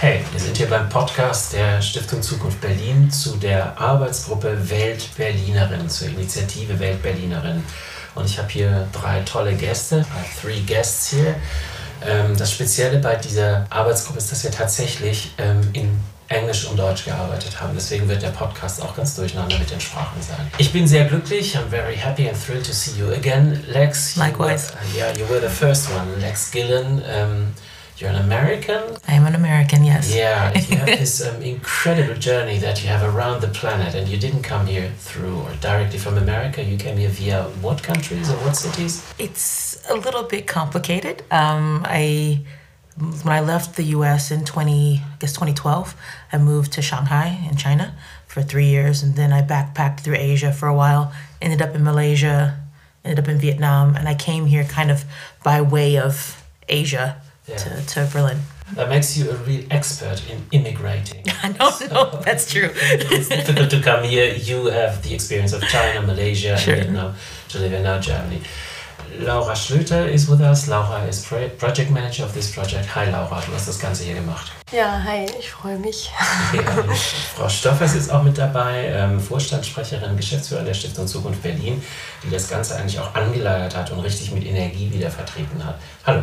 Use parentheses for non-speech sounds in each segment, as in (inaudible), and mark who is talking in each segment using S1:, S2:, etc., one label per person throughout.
S1: Hey, wir sind hier beim Podcast der Stiftung Zukunft Berlin zu der Arbeitsgruppe Welt Berlinerin, zur Initiative Welt Berlinerin. Und ich habe hier drei tolle Gäste, three guests here. Ähm, das Spezielle bei dieser Arbeitsgruppe ist, dass wir tatsächlich ähm, in Englisch und Deutsch gearbeitet haben. Deswegen wird der Podcast auch ganz durcheinander mit den Sprachen sein. Ich bin sehr glücklich. I'm very happy and thrilled to see you again, Lex.
S2: Likewise.
S1: You were, yeah, you were the first one, Lex Gillen. Um, you're an American.
S2: I'm an American, yes.
S1: Yeah, you have (laughs) this um, incredible journey that you have around the planet, and you didn't come here through or directly from America. You came here via what countries or what cities?
S2: It's a little bit complicated. Um, I when I left the U.S. in 20, I guess 2012, I moved to Shanghai in China for three years, and then I backpacked through Asia for a while. Ended up in Malaysia, ended up in Vietnam, and I came here kind of by way of Asia
S1: Yeah.
S2: to, to Berlin.
S1: That makes you a real expert in immigrating. (laughs)
S2: I don't know. That's true. (laughs)
S1: it's difficult to come here. You have the experience of China, Malaysia,
S2: Sure.
S1: and Vietnam to live in now Germany. Laura Schlüter is with us. Laura is pro project manager of this project. Hi Laura, du hast das Ganze hier gemacht.
S3: Ja, hi, ich freue mich.
S1: Ja, Frau Stoffers ist auch mit dabei, ähm, Vorstandssprecherin, Geschäftsführerin der Stiftung Zukunft Berlin, die das Ganze eigentlich auch angeleiert hat und richtig mit Energie wieder vertreten hat. Hallo.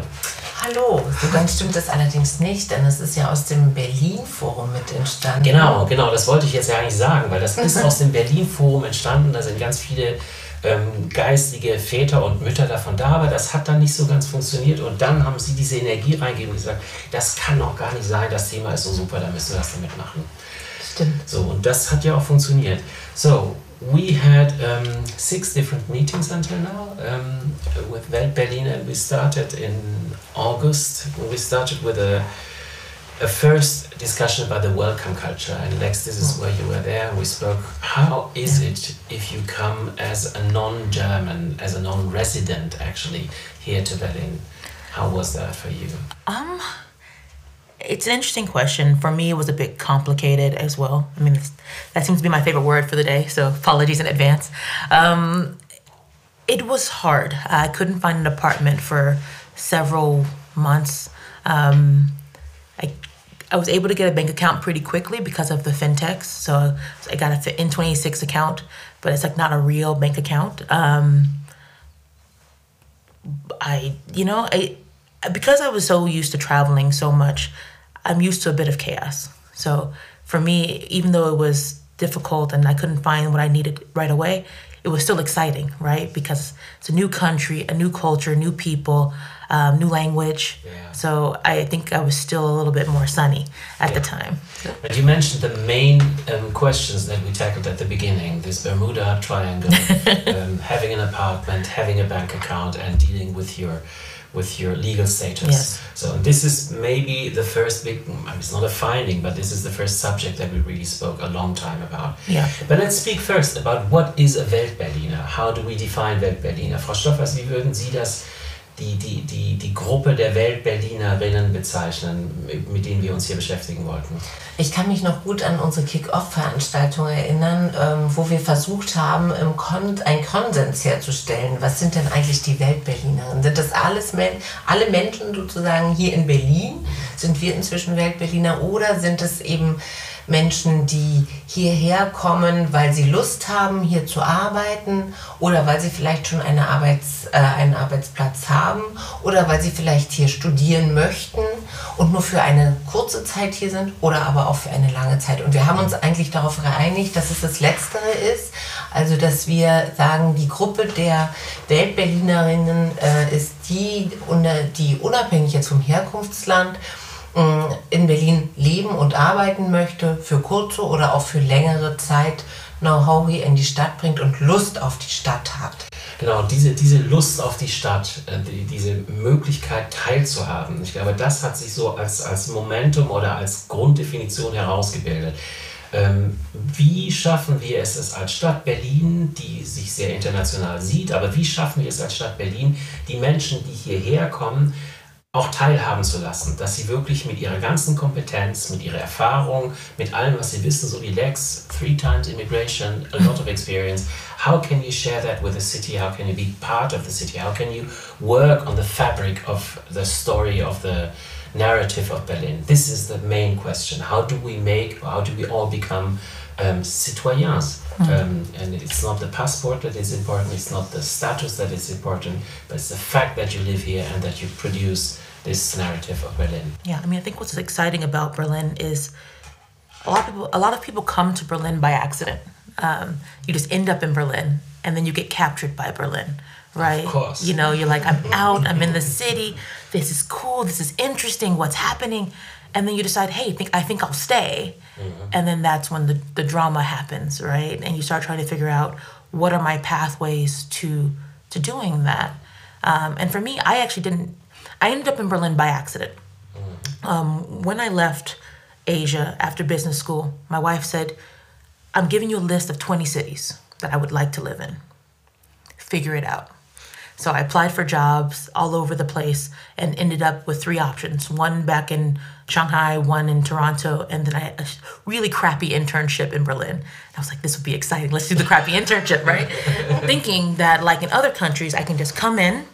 S4: Hallo, so ganz stimmt das allerdings nicht, denn es ist ja aus dem Berlin-Forum mit entstanden.
S1: Genau, genau, das wollte ich jetzt ja eigentlich sagen, weil das ist (laughs) aus dem Berlin-Forum entstanden. Da sind ganz viele ähm, geistige Väter und Mütter davon da, aber das hat dann nicht so ganz funktioniert. Und dann haben sie diese Energie reingegeben und gesagt, das kann doch gar nicht sein, das Thema ist so super, da müssen wir was damit machen.
S4: Stimmt.
S1: So, und das hat ja auch funktioniert. So, we had um, six different meetings until now um, with Welt Berlin, and we started in August. We started with a, a first discussion about the welcome culture. And Lex, this is where you were there. We spoke. How is it if you come as a non German, as a non resident actually, here to Berlin? How was that for you?
S2: Um, it's an interesting question. For me, it was a bit complicated as well. I mean, that seems to be my favorite word for the day, so apologies in advance. Um, it was hard. I couldn't find an apartment for several months. Um, I, I was able to get a bank account pretty quickly because of the fintechs. So I got a Fin- N26 account, but it's like not a real bank account. Um, I, you know, I because I was so used to traveling so much, I'm used to a bit of chaos. So for me, even though it was difficult and I couldn't find what I needed right away, it was still exciting, right? Because it's a new country, a new culture, new people, um, new language.
S1: Yeah.
S2: So I think I was still a little bit more sunny at the time.
S1: But you mentioned the main um, questions that we tackled at the beginning this Bermuda Triangle, (laughs) um, having an apartment, having a bank account, and dealing with your with your legal status.
S2: Yes.
S1: So this is maybe the first big, it's not a finding, but this is the first subject that we really spoke a long time about.
S2: Yeah.
S1: But let's speak first about what is a Weltberliner? How do we define Weltberliner? Frau Stoffers, wie würden Sie das, die, die, die, die Gruppe der Weltberlinerinnen bezeichnen, mit denen wir uns hier beschäftigen wollten?
S4: Ich kann mich noch gut an unsere Kick-Off-Veranstaltung erinnern, ähm, wo wir versucht haben, im Kon einen Konsens herzustellen. Was sind denn eigentlich die Weltberlinerinnen? Sind das alles Men alle Menschen sozusagen hier in Berlin? Sind wir inzwischen Weltberliner oder sind es eben Menschen, die hierher kommen, weil sie Lust haben, hier zu arbeiten oder weil sie vielleicht schon eine Arbeits, äh, einen Arbeitsplatz haben oder weil sie vielleicht hier studieren möchten und nur für eine kurze Zeit hier sind oder aber auch für eine lange Zeit. Und wir haben uns eigentlich darauf geeinigt, dass es das Letztere ist, also dass wir sagen, die Gruppe der Weltberlinerinnen äh, ist die, die unabhängig jetzt vom Herkunftsland in Berlin leben und arbeiten möchte, für kurze oder auch für längere Zeit Know-how hier in die Stadt bringt und Lust auf die Stadt hat.
S1: Genau, diese, diese Lust auf die Stadt, äh, die, diese Möglichkeit teilzuhaben, ich glaube, das hat sich so als, als Momentum oder als Grunddefinition herausgebildet. Ähm, wie schaffen wir es, es als Stadt Berlin, die sich sehr international sieht, aber wie schaffen wir es als Stadt Berlin, die Menschen, die hierher kommen, auch teilhaben zu lassen, dass sie wirklich mit ihrer ganzen Kompetenz, mit ihrer Erfahrung, mit allem, was sie wissen, so wie Lex, three times immigration, a lot of experience, how can you share that with the city? How can you be part of the city? How can you work on the fabric of the story of the narrative of Berlin. This is the main question. How do we make, how do we all become um, citoyens? Mm. Um, and it's not the passport that is important, it's not the status that is important, but it's the fact that you live here and that you produce this narrative of Berlin.
S2: Yeah, I mean, I think what's exciting about Berlin is a lot of people. A lot of people come to Berlin by accident. Um, you just end up in Berlin, and then you get captured by Berlin, right?
S1: Of course.
S2: You know, you're like, I'm out. I'm in the city. This is cool. This is interesting. What's happening? And then you decide, hey, think I think I'll stay. Mm-hmm. And then that's when the, the drama happens, right? And you start trying to figure out what are my pathways to to doing that. Um, and for me, I actually didn't. I ended up in Berlin by accident. Um, when I left Asia after business school, my wife said, I'm giving you a list of 20 cities that I would like to live in. Figure it out. So I applied for jobs all over the place and ended up with three options one back in Shanghai, one in Toronto, and then I had a really crappy internship in Berlin. I was like, this would be exciting. Let's do the crappy (laughs) internship, right? (laughs) Thinking that, like in other countries, I can just come in,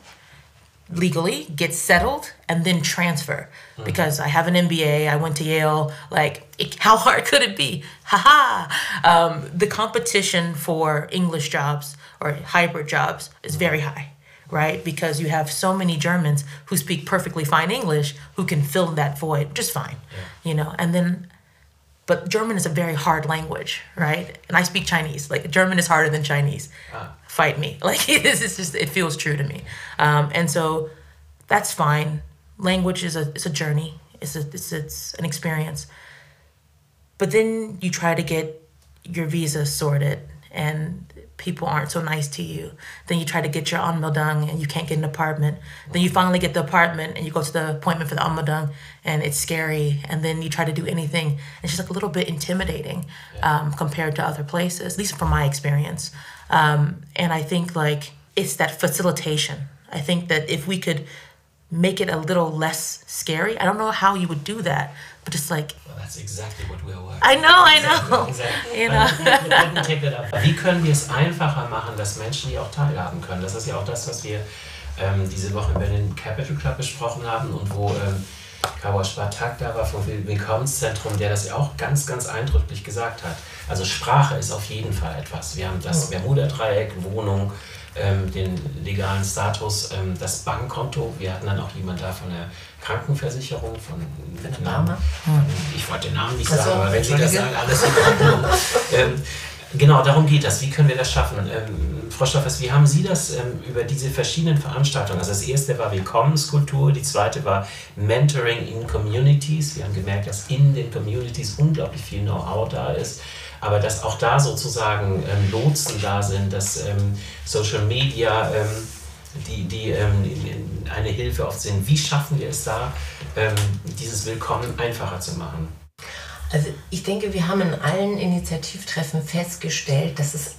S2: legally, get settled, and then transfer. Mm-hmm. Because I have an MBA, I went to Yale. Like, it, how hard could it be? Ha Um, the competition for English jobs or hybrid jobs is very high, right? Because you have so many Germans who speak perfectly fine English who can fill that void just fine, yeah. you know. And then but German is a very hard language, right? And I speak Chinese. Like German is harder than Chinese. Ah. Fight me. (laughs) Like it is. It's just it feels true to me. Um, and so that's fine. Language is a it's a journey. It's a it's it's an experience. But then you try to get your visa sorted, and people aren't so nice to you. Then you try to get your anmeldung and you can't get an apartment. Then you finally get the apartment and you go to the appointment for the anmeldung and it's scary. And then you try to do anything. It's just like a little bit intimidating um, compared to other places, at least from my experience. Um, and I think like it's that facilitation. I think that if we could make it a little less scary, I don't know how you would do that, but just like
S1: That's exactly what we're working.
S2: I know, I know. (laughs)
S1: Exactly. You know. Wie können wir es einfacher machen, dass Menschen hier auch teilhaben können? Das ist ja auch das, was wir ähm, diese Woche in Berlin Capital Club besprochen haben und wo ähm, Kawa Spartak da war vom Willkommenszentrum, der das ja auch ganz, ganz eindrücklich gesagt hat. Also Sprache ist auf jeden Fall etwas. Wir haben das Bermuda-Dreieck, Wohnung, ähm, den legalen Status, ähm, das Bankkonto. Wir hatten dann auch jemand da von der Krankenversicherung, von,
S4: von Namen.
S1: Ich wollte den Namen nicht sagen, aber wenn Sie das sagen, alles in Ordnung. (laughs) ähm, genau, darum geht das. Wie können wir das schaffen? Ähm, Frau Stoffers, wie haben Sie das ähm, über diese verschiedenen Veranstaltungen? Also das erste war Willkommenskultur, die zweite war Mentoring in Communities. Wir haben gemerkt, dass in den Communities unglaublich viel Know-how da ist aber dass auch da sozusagen ähm, Lotsen da sind, dass ähm, Social Media ähm, die, die ähm, eine Hilfe oft sind. Wie schaffen wir es da, ähm, dieses Willkommen einfacher zu machen?
S4: Also ich denke, wir haben in allen Initiativtreffen festgestellt, dass es,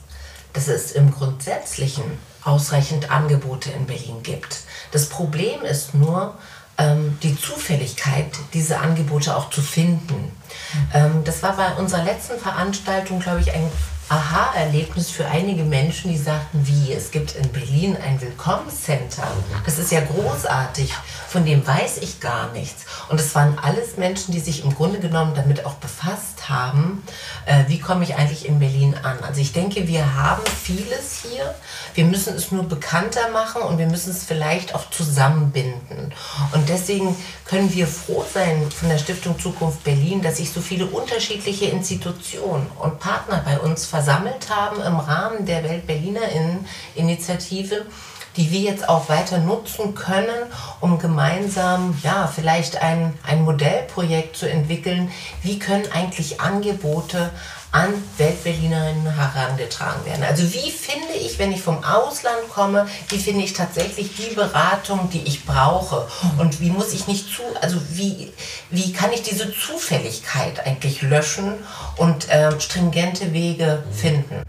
S4: dass es im Grundsätzlichen ausreichend Angebote in Berlin gibt. Das Problem ist nur, ähm, die Zufälligkeit, diese Angebote auch zu finden. Ähm, das war bei unserer letzten Veranstaltung, glaube ich, ein Aha-Erlebnis für einige Menschen, die sagten, wie, es gibt in Berlin ein Willkommenscenter. Das ist ja großartig, von dem weiß ich gar nichts. Und es waren alles Menschen, die sich im Grunde genommen damit auch befasst haben, äh, wie komme ich eigentlich in Berlin an. Also ich denke, wir haben vieles hier. Wir müssen es nur bekannter machen und wir müssen es vielleicht auch zusammenbinden. Und deswegen können wir froh sein von der Stiftung Zukunft Berlin, dass sich so viele unterschiedliche Institutionen und Partner bei uns versammelt haben im Rahmen der Welt-BerlinerInnen-Initiative, die wir jetzt auch weiter nutzen können, um gemeinsam ja vielleicht ein, ein Modellprojekt zu entwickeln. Wie können eigentlich Angebote an Weltberlinerinnen herangetragen werden. Also wie finde ich, wenn ich vom Ausland komme, wie finde ich tatsächlich die Beratung, die ich brauche? Und wie muss ich nicht zu, also wie, wie kann ich diese Zufälligkeit eigentlich löschen und ähm, stringente Wege finden?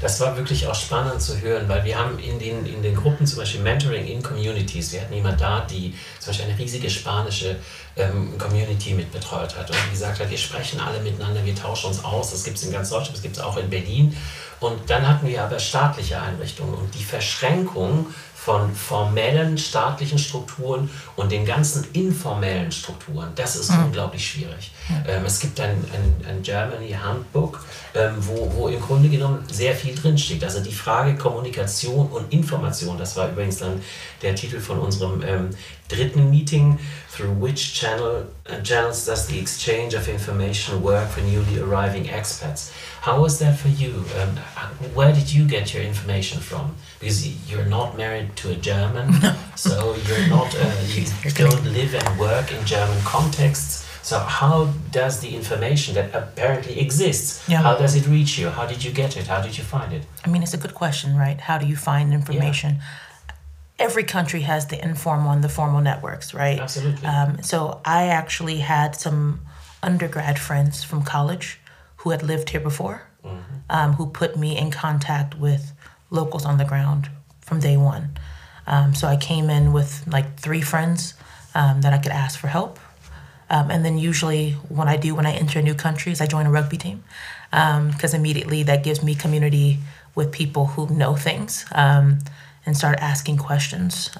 S1: das war wirklich auch spannend zu hören, weil wir haben in den, in den Gruppen zum Beispiel Mentoring in Communities, wir hatten jemand da, die zum Beispiel eine riesige spanische ähm, Community mitbetreut hat und gesagt hat, wir sprechen alle miteinander, wir tauschen uns aus, das gibt es in ganz Deutschland, das gibt es auch in Berlin. Und dann hatten wir aber staatliche Einrichtungen und die Verschränkung von formellen staatlichen Strukturen und den ganzen informellen Strukturen. Das ist mhm. unglaublich schwierig. Ähm, es gibt ein, ein, ein Germany Handbook, ähm, wo, wo im Grunde genommen sehr viel drinsteht. Also die Frage Kommunikation und Information, das war übrigens dann der Titel von unserem ähm, dritten Meeting, through which channel, uh, channels does the exchange of information work for newly arriving expats? How was that for you? Um, where did you get your information from? Because you're not married to a German, (laughs) so you're not, uh, (laughs) you don't live and work in German contexts. So how does the information that apparently exists, yeah. how does it reach you? How did you get it? How did you find it?
S2: I mean, it's a good question, right? How do you find information? Yeah every country has the informal and the formal networks, right?
S1: Absolutely.
S2: Um, so I actually had some undergrad friends from college who had lived here before, mm-hmm. um, who put me in contact with locals on the ground from day one. Um, so I came in with like three friends um, that I could ask for help. Um, and then usually, what I do when I enter new countries, I join a rugby team because um, immediately that gives me community with people who know things and start asking questions.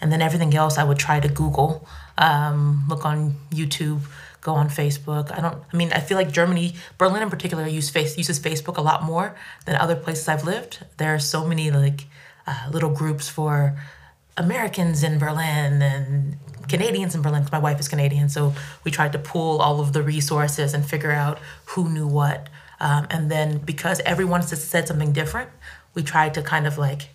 S2: And then everything else I would try to Google, um, look on YouTube, go on Facebook. I don't. I mean, I feel like Germany, Berlin in particular, use face, uses Facebook a lot more than other places I've lived. There are so many like uh, little groups for Americans in Berlin and Canadians in Berlin because my wife is Canadian. So we tried to pool all of the resources and figure out who knew what. Um, and then because everyone said something different, we tried to kind of like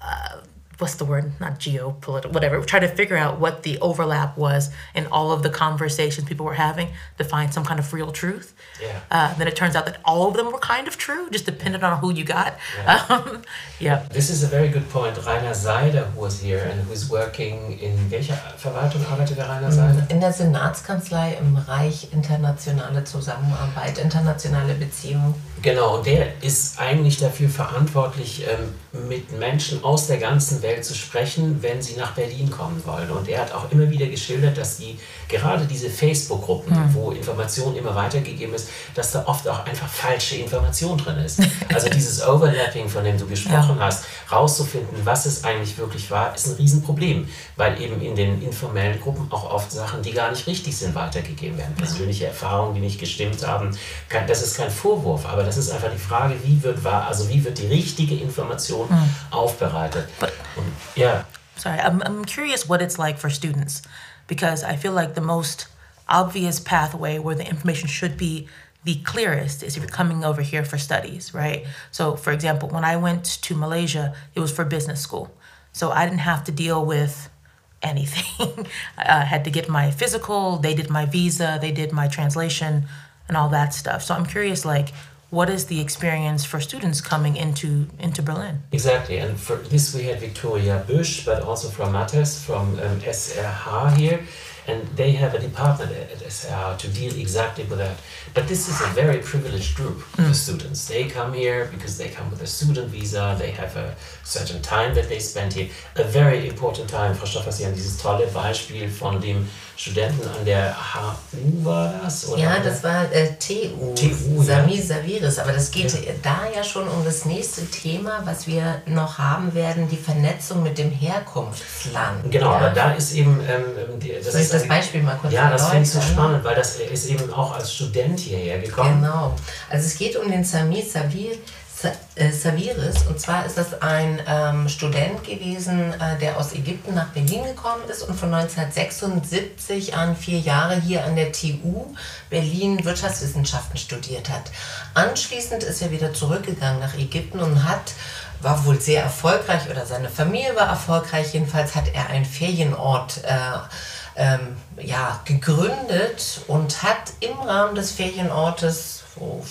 S2: uh, what's the word? Not geopolitical, whatever. Try to figure out what the overlap was in all of the conversations people were having to find some kind of real truth.
S1: Yeah.
S2: Uh, then it turns out that all of them were kind of true, just depended on who you got. Yeah. (laughs) Um, yeah.
S1: This is a very good point. Rainer Seider, who was here and who is working in welcher Verwaltung arbeitet der Rainer Seider?
S4: In der Senatskanzlei im Bereich internationale Zusammenarbeit, internationale Beziehungen.
S1: Genau, und der ist eigentlich dafür verantwortlich, ähm, mit Menschen aus der ganzen Welt zu sprechen, wenn sie nach Berlin kommen wollen. Und er hat auch immer wieder geschildert, dass die gerade diese Facebook-Gruppen, mhm. wo Information immer weitergegeben ist, dass da oft auch einfach falsche Information drin ist. (laughs) Also dieses Overlapping, von dem du gesprochen ja. hast, rauszufinden, was es eigentlich wirklich war, ist ein Riesenproblem, weil eben in den informellen Gruppen auch oft Sachen, die gar nicht richtig sind, weitergegeben werden. Persönliche Erfahrungen, die nicht gestimmt haben, das ist kein Vorwurf, aber das ist einfach die Frage, wie wird wahr, also wie wird die richtige Information mhm. aufbereitet.
S2: But, Und, yeah. Sorry, I'm, I'm curious what it's like for students. because I feel like the most obvious pathway where the information should be the clearest is if you're coming over here for studies, right? So, for example, when I went to Malaysia, it was for business school. So I didn't have to deal with anything. (laughs) I had to get my physical, they did my visa, they did my translation, and all that stuff. So I'm curious, like, what is the experience for students coming into into Berlin?
S1: Exactly, and for this we had Victoria Busch, but also from Mattes from um, SRH here, and they have a department at SRH to deal exactly with that. But this is a very privileged group mm. of students. They come here because they come with a student visa, they have a certain time that they spend here, a very important time. Frau Stoffer, dieses tolle Beispiel von dem Studenten an der HU war das?
S4: Oder ja, das war äh, TU, TU Sami ja. Saviris. Aber das geht ja. da ja schon um das nächste Thema, was wir noch haben werden, die Vernetzung mit dem Herkunftsland.
S1: Genau,
S4: ja.
S1: aber da ist eben... Ähm,
S4: die, das Soll ich das Beispiel mal kurz
S1: Ja, das finde ich so spannend, weil das ist eben auch als Student hierher gekommen.
S4: Genau. Also es geht um den Sami Savir Saviris. Und zwar ist das ein ähm, Student gewesen, äh, der aus Ägypten nach Berlin gekommen ist und von 1976 an vier Jahre hier an der TU Berlin Wirtschaftswissenschaften studiert hat. Anschließend ist er wieder zurückgegangen nach Ägypten und hat war wohl sehr erfolgreich oder seine Familie war erfolgreich. Jedenfalls hat er einen Ferienort äh, ähm, ja, gegründet und hat im Rahmen des Ferienortes, wo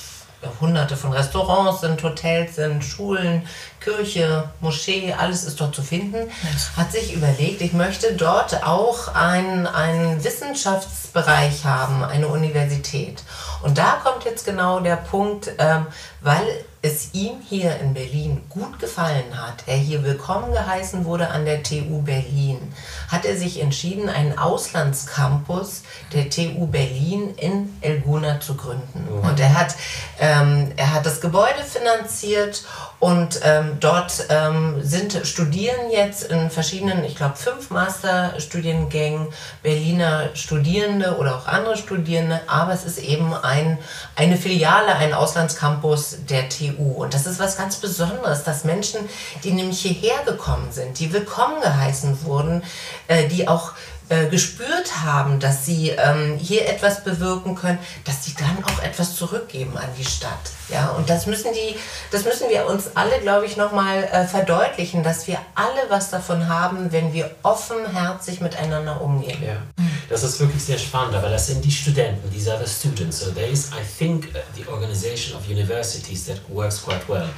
S4: hunderte von Restaurants sind, Hotels sind, Schulen, Kirche, Moschee, alles ist dort zu finden, hat sich überlegt, ich möchte dort auch einen, einen Wissenschaftsbereich haben, eine Universität. Und da kommt jetzt genau der Punkt, ähm, weil es ihm hier in Berlin gut gefallen hat, er hier willkommen geheißen wurde an der TU Berlin, hat er sich entschieden, einen Auslandscampus der TU Berlin in Elguna zu gründen. Mhm. Und er hat, ähm, er hat das Gebäude finanziert und ähm, dort ähm, sind studieren jetzt in verschiedenen, ich glaube, fünf Masterstudiengängen Berliner Studierende oder auch andere Studierende, aber es ist eben ein, eine Filiale, ein Auslandscampus der TU. Und das ist was ganz Besonderes, dass Menschen, die nämlich hierher gekommen sind, die willkommen geheißen wurden, äh, die auch äh, gespürt haben, dass sie ähm, hier etwas bewirken können, dass sie dann auch etwas zurückgeben an die Stadt. Ja, und das müssen die, das müssen wir uns alle, glaube ich, nochmal äh, verdeutlichen, dass wir alle was davon haben, wenn wir offenherzig miteinander umgehen.
S1: Ja, das ist wirklich sehr spannend, aber das sind die Studenten, these are the students. So there is, I think, uh, the organization of universities that works quite well.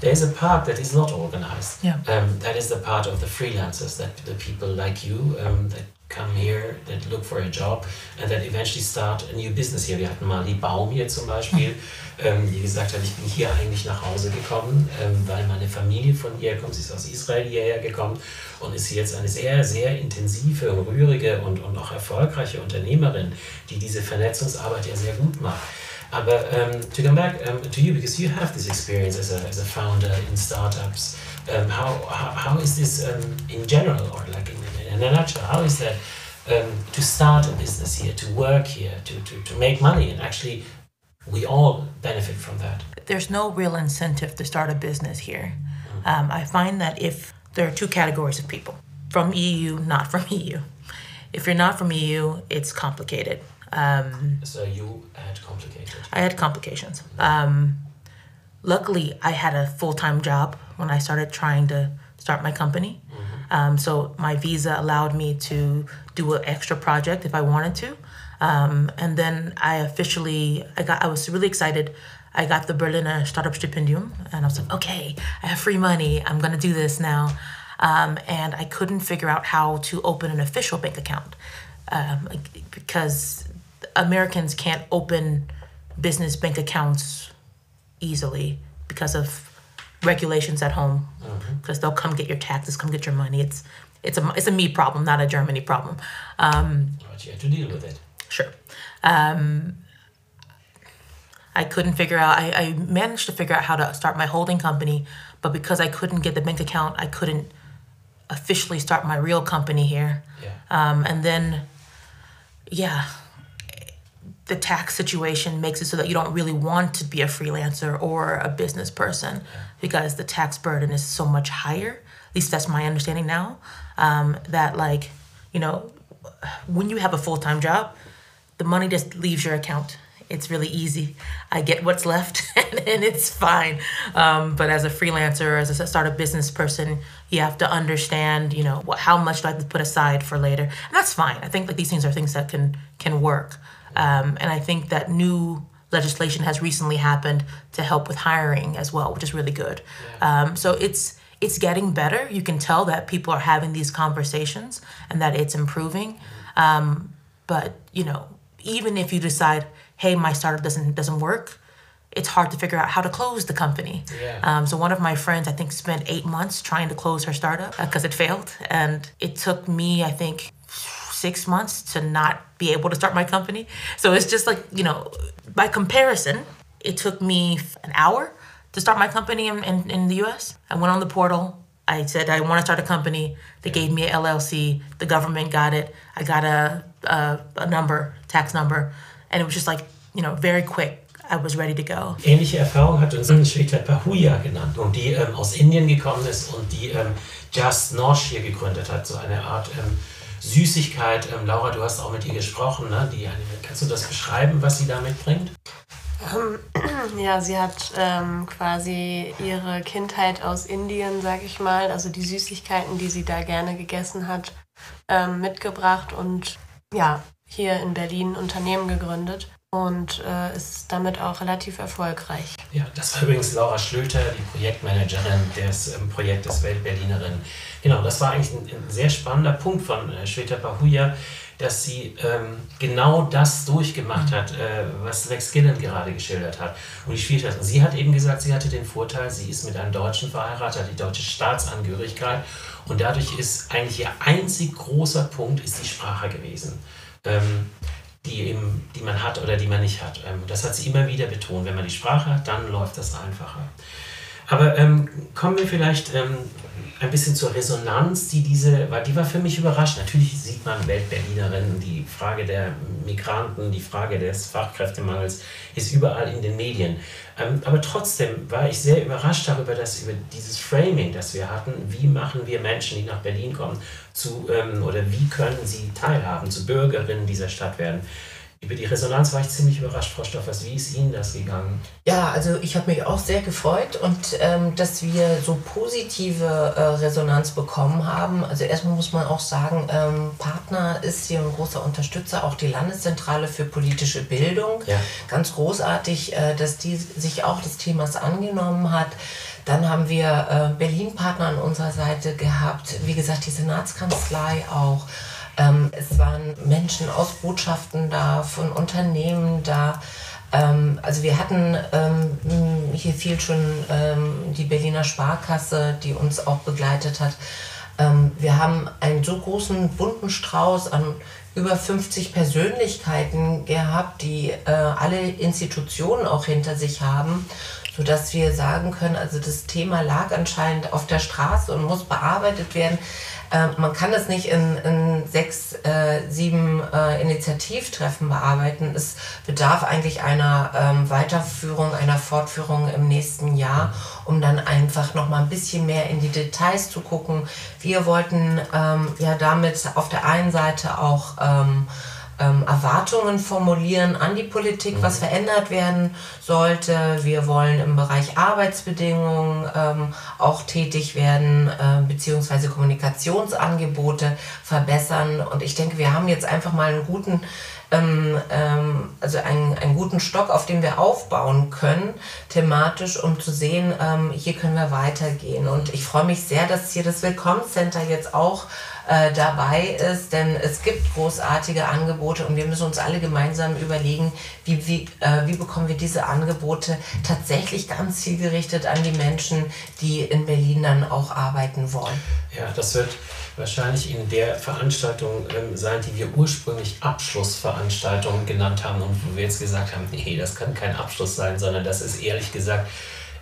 S1: There is a part that is not organized.
S2: Yeah.
S1: Um, that is the part of the freelancers, that the people like you um, that come here, that look for a job and that eventually start a new business hier. Wir hatten mal die Baum hier zum Beispiel, (laughs) ähm, die gesagt hat, ich bin hier eigentlich nach Hause gekommen, ähm, weil meine Familie von hier kommt. Sie ist aus Israel hierher gekommen und ist jetzt eine sehr, sehr intensive, rührige und, und auch erfolgreiche Unternehmerin, die diese Vernetzungsarbeit ja sehr gut macht. Aber um, to come back um, to you, because you have this experience as a, as a founder in startups, um, how, how, how is this um, in general, or like in in a nutshell, how is that um, to start a business here, to work here, to, to, to make money? And actually, we all benefit from that.
S2: There's no real incentive to start a business here. Um, I find that if there are two categories of people from EU, not from EU. If you're not from EU, it's complicated. Um,
S1: so you had complicated.
S2: I had complications. Um, luckily, I had a full time job when I started trying to start my company. Um, so my visa allowed me to do an extra project if I wanted to. Um, and then I officially, I got, I was really excited. I got the Berliner Startup Stipendium, and I was like, okay, I have free money. I'm gonna do this now. Um, and I couldn't figure out how to open an official bank account um, because Americans can't open business bank accounts easily because of regulations at home because mm-hmm. they'll come get your taxes, come get your money. It's it's a it's a me problem, not a Germany problem. Um,
S1: but you have to deal with it.
S2: Sure. Um, I couldn't figure out. I, I managed to figure out how to start my holding company, but because I couldn't get the bank account, I couldn't officially start my real company here.
S1: Yeah.
S2: Um, and then, yeah, the tax situation makes it so that you don't really want to be a freelancer or a business person because the tax burden is so much higher. At least that's my understanding now. Um, that like, you know, when you have a full time job, the money just leaves your account. It's really easy. I get what's left, (laughs) and, and it's fine. Um, but as a freelancer, as a startup business person, you have to understand, you know, what, how much do I have to put aside for later, and that's fine. I think like these things are things that can can work. Um, and I think that new legislation has recently happened to help with hiring as well, which is really good. Um, so it's it's getting better. You can tell that people are having these conversations and that it's improving. Um, but you know, even if you decide, hey, my startup doesn't doesn't work, it's hard to figure out how to close the company.
S1: Yeah.
S2: Um, so one of my friends, I think, spent eight months trying to close her startup because uh, it failed, and it took me, I think, six months to not be able to start my company. So it's just like, you know, by comparison, it took me an hour to start my company in, in, in the US. I went on the portal. I said, I want to start a company. They gave me an LLC. The government got it. I got a, a, a number, tax number. And it was just like, you know, very quick. I was ready to go.
S1: Ähnliche Erfahrung hat uns Shweta Pahuya genannt und die ähm, aus Indien gekommen ist und die ähm, Just Nosh hier gegründet hat, so eine Art ähm, Süßigkeit. Ähm, Laura, du hast auch mit ihr gesprochen. Ne? Die, kannst du das beschreiben, was sie da mitbringt?
S3: Ähm, (clears throat) ja, sie hat ähm, quasi ihre Kindheit aus Indien, sag ich mal, also die Süßigkeiten, die sie da gerne gegessen hat, ähm, mitgebracht und ja, hier in Berlin Unternehmen gegründet. Und äh, ist damit auch relativ erfolgreich.
S1: Ja, das war übrigens Laura Schlöter, die Projektmanagerin des ähm, Projektes Weltberlinerin. Genau, das war eigentlich ein, ein sehr spannender Punkt von äh, Shweta Bahuja, dass sie ähm, genau das durchgemacht hat, äh, was Lex Gillen gerade geschildert hat. Und die Schwierigkeit. Sie hat eben gesagt, sie hatte den Vorteil, sie ist mit einem Deutschen verheiratet, die deutsche Staatsangehörigkeit und dadurch ist eigentlich ihr einzig großer Punkt ist die Sprache gewesen. Ähm, die, eben, die man hat oder die man nicht hat. Ähm, das hat sie immer wieder betont. Wenn man die Sprache hat, dann läuft das einfacher. Aber ähm, kommen wir vielleicht ähm, ein bisschen zur Resonanz, die diese, weil die war für mich überrascht. Natürlich sieht man Weltberlinerinnen, die Frage der Migranten, die Frage des Fachkräftemangels ist überall in den Medien. Ähm, aber trotzdem war ich sehr überrascht darüber, dass über dieses Framing, das wir hatten, wie machen wir Menschen, die nach Berlin kommen, zu, ähm, oder wie können sie teilhaben, zu Bürgerinnen dieser Stadt werden. Über die Resonanz war ich ziemlich überrascht, Frau Stoffers. Wie ist Ihnen das gegangen?
S4: Ja, also ich habe mich auch sehr gefreut und ähm, dass wir so positive äh, Resonanz bekommen haben. Also erstmal muss man auch sagen, ähm, Partner ist hier ein großer Unterstützer, auch die Landeszentrale für politische Bildung. Ja. Ganz großartig, äh, dass die sich auch des Themas angenommen hat. Dann haben wir äh, Berlin-Partner an unserer Seite gehabt, wie gesagt, die Senatskanzlei auch. Ähm, es waren Menschen aus Botschaften da, von Unternehmen da. Ähm, also wir hatten ähm, hier viel schon ähm, die Berliner Sparkasse, die uns auch begleitet hat. Ähm, wir haben einen so großen bunten Strauß an über 50 Persönlichkeiten gehabt, die äh, alle Institutionen auch hinter sich haben, sodass wir sagen können, also das Thema lag anscheinend auf der Straße und muss bearbeitet werden. Ähm, man kann das nicht in, in sechs, äh, sieben äh, Initiativtreffen bearbeiten. Es bedarf eigentlich einer ähm, Weiterführung, einer Fortführung im nächsten Jahr, um dann einfach noch mal ein bisschen mehr in die Details zu gucken. Wir wollten ähm, ja damit auf der einen Seite auch ähm, ähm, Erwartungen formulieren an die Politik, was mhm. verändert werden sollte. Wir wollen im Bereich Arbeitsbedingungen ähm, auch tätig werden, äh, beziehungsweise Kommunikationsangebote verbessern. Und ich denke, wir haben jetzt einfach mal einen guten ähm, ähm, also einen, einen guten Stock, auf dem wir aufbauen können, thematisch, um zu sehen, ähm, hier können wir weitergehen. Und ich freue mich sehr, dass hier das Willkommenscenter jetzt auch äh, dabei ist, denn es gibt großartige Angebote und wir müssen uns alle gemeinsam überlegen, wie, wie, äh, wie bekommen wir diese Angebote tatsächlich ganz zielgerichtet an die Menschen, die in Berlin dann auch arbeiten wollen.
S1: Ja, das wird wahrscheinlich in der Veranstaltung ähm, sein, die wir ursprünglich Abschlussveranstaltung genannt haben und wo wir jetzt gesagt haben, nee, das kann kein Abschluss sein, sondern das ist ehrlich gesagt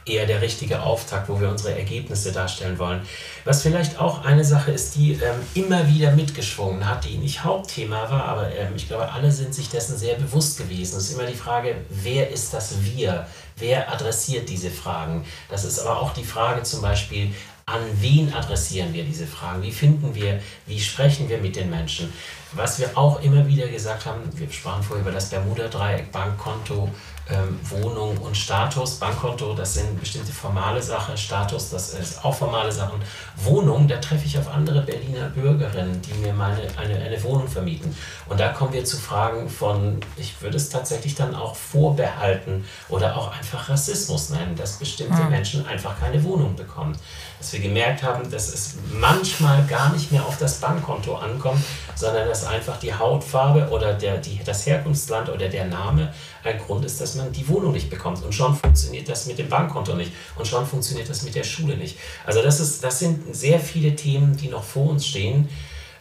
S1: eher der richtige Auftakt, wo wir unsere Ergebnisse darstellen wollen. Was vielleicht auch eine Sache ist, die ähm, immer wieder mitgeschwungen hat, die nicht Hauptthema war, aber ähm, ich glaube, alle sind sich dessen sehr bewusst gewesen. Es ist immer die Frage, wer ist das Wir? Wer adressiert diese Fragen? Das ist aber auch die Frage zum Beispiel, an wen adressieren wir diese Fragen? Wie finden wir, wie sprechen wir mit den Menschen? Was wir auch immer wieder gesagt haben, wir sprachen vorher über das Bermuda-Dreieck, Bankkonto, ähm, Wohnung und Status. Bankkonto, das sind bestimmte formale Sachen. Status, das ist auch formale Sachen. Wohnung, da treffe ich auf andere Berliner Bürgerinnen, die mir meine, eine, eine Wohnung vermieten. Und da kommen wir zu Fragen von, ich würde es tatsächlich dann auch Vorbehalten oder auch einfach Rassismus nennen, dass bestimmte mhm. Menschen einfach keine Wohnung bekommen. Dass wir gemerkt haben, dass es manchmal gar nicht mehr auf das Bankkonto ankommt, sondern dass einfach die Hautfarbe oder der, die, das Herkunftsland oder der Name ein Grund ist, dass man die Wohnung nicht bekommt. Und schon funktioniert das mit dem Bankkonto nicht. Und schon funktioniert das mit der Schule nicht. Also das, ist, das sind sehr viele Themen, die noch vor uns stehen.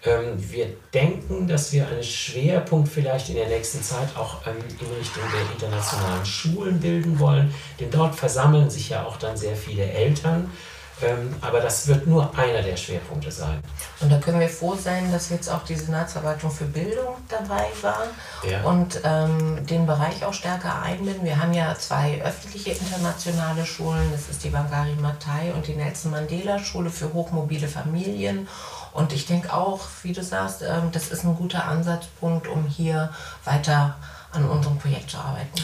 S1: Ähm, wir denken, dass wir einen Schwerpunkt vielleicht in der nächsten Zeit auch ähm, in Richtung der internationalen Schulen bilden wollen. Denn dort versammeln sich ja auch dann sehr viele Eltern ähm, aber das wird nur einer der Schwerpunkte sein.
S4: Und da können wir froh sein, dass jetzt auch die Senatsverwaltung für Bildung dabei war ja. und ähm, den Bereich auch stärker einbinden. Wir haben ja zwei öffentliche internationale Schulen. Das ist die Bangari Matai und die Nelson Mandela Schule für hochmobile Familien. Und ich denke auch, wie du sagst, ähm, das ist ein guter Ansatzpunkt, um hier weiter an unserem Projekt zu arbeiten.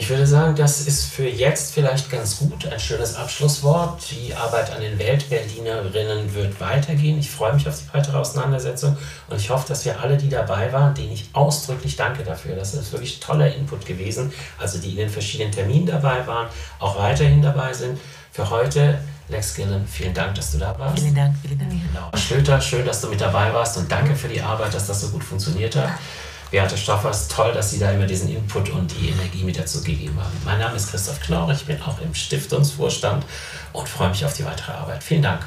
S1: Ich würde sagen, das ist für jetzt vielleicht ganz gut, ein schönes Abschlusswort. Die Arbeit an den Weltberlinerinnen wird weitergehen. Ich freue mich auf die weitere Auseinandersetzung und ich hoffe, dass wir alle, die dabei waren, denen ich ausdrücklich danke dafür. Das ist wirklich toller Input gewesen. Also die in den verschiedenen Terminen dabei waren, auch weiterhin dabei sind. Für heute, Lex Gillen, vielen Dank, dass du da warst.
S2: Vielen Dank, vielen Dank.
S1: Genau. Schlüter, schön, dass du mit dabei warst und danke für die Arbeit, dass das so gut funktioniert hat. Beate Stoffers, toll, dass Sie da immer diesen Input und die Energie mit dazu gegeben haben. Mein Name ist Christoph Knorr, ich bin auch im Stiftungsvorstand und freue mich auf die weitere Arbeit. Vielen Dank.